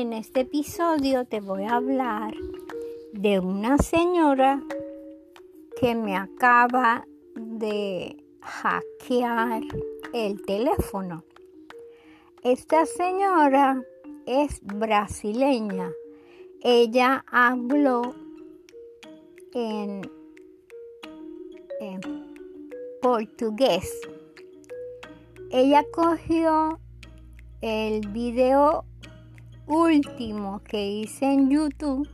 En este episodio te voy a hablar de una señora que me acaba de hackear el teléfono. Esta señora es brasileña. Ella habló en, portugués. Ella cogió el video último que hice en YouTube.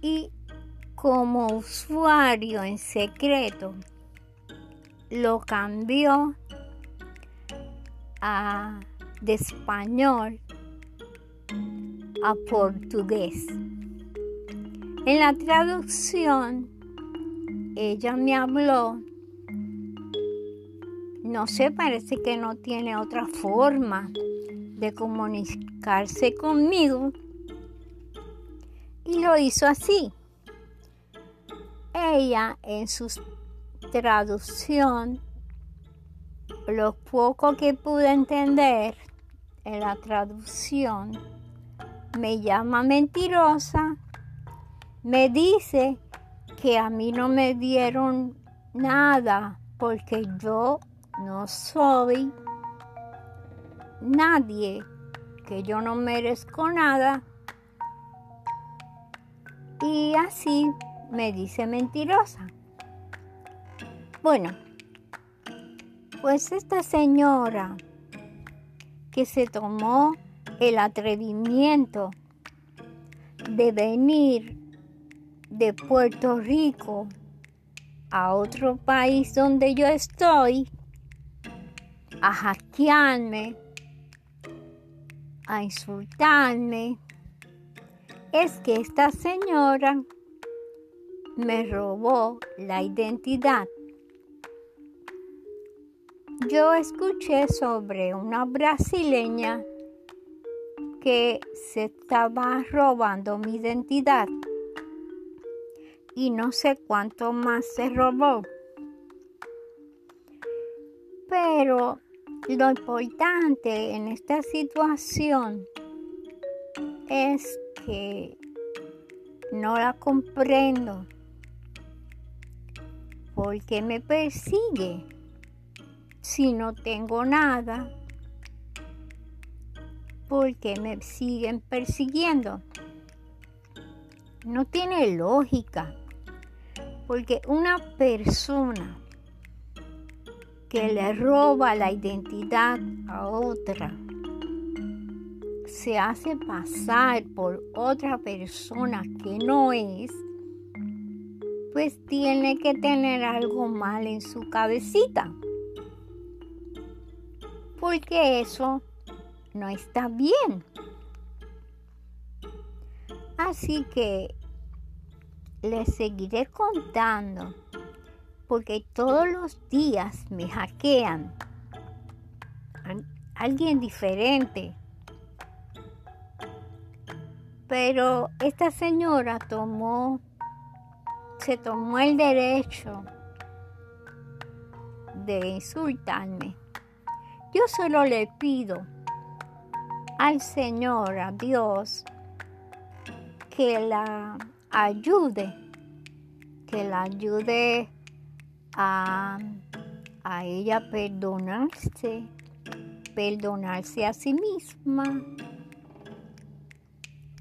Y como usuario en secreto lo cambió a, de español a portugués. En la traducción, ella me habló, no sé, parece que no tiene otra forma de comunicarse conmigo y lo hizo así. Ella en su traducción, lo poco que pude entender en la traducción, me llama mentirosa, me dice que a mí no me dieron nada porque yo no soy nadie, que yo no merezco nada. Y así me dice mentirosa. Bueno, pues esta señora que se tomó el atrevimiento de venir de Puerto Rico a otro país donde yo estoy, a hackearme, a insultarme, es que esta señora me robó la identidad. Yo escuché sobre una brasileña que se estaba robando mi identidad y no sé cuánto más se robó. Pero lo importante en esta situación es que no la comprendo. porque me persigue si no tengo nada? porque me siguen persiguiendo? No tiene lógica. Porque una persona que le roba la identidad a otra se hace pasar por otra persona que no es, pues tiene que tener algo mal en su cabecita. Porque eso no está bien. Así que les seguiré contando porque todos los días me hackean alguien diferente. Pero esta señora tomó, se tomó el derecho de insultarme. Yo solo le pido al Señor, a Dios, que la ayude, que la ayude a, a ella perdonarse, perdonarse a sí misma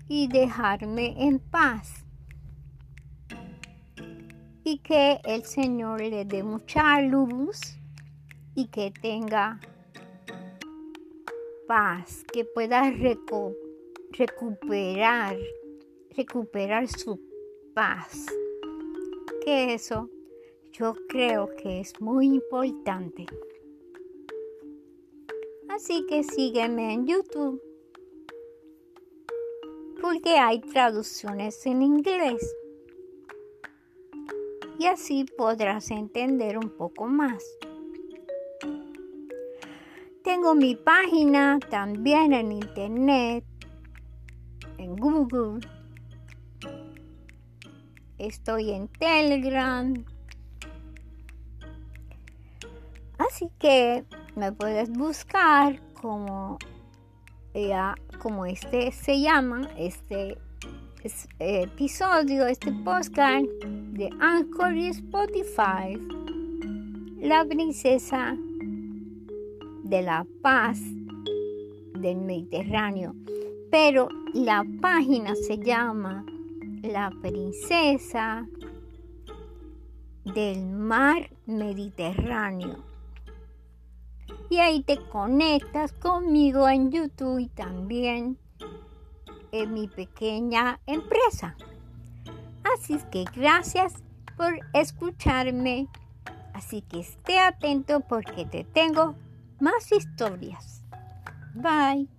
y dejarme en paz. Y que el Señor le dé mucha luz y que tenga paz, que pueda recuperar, recuperar su paz. Que eso yo creo que es muy importante. Así que sígueme en YouTube porque hay traducciones en inglés y así podrás entender un poco más. Tengo mi página también en internet, en Google. Estoy en Telegram. Así que me puedes buscar como como este se llama, este episodio, este podcast de Anchor y Spotify, la princesa de la paz del Mediterráneo. Pero la página se llama La princesa del mar Mediterráneo. Y ahí te conectas conmigo en YouTube y también en mi pequeña empresa. Así que gracias por escucharme. Así que esté atento porque te tengo más historias. Bye.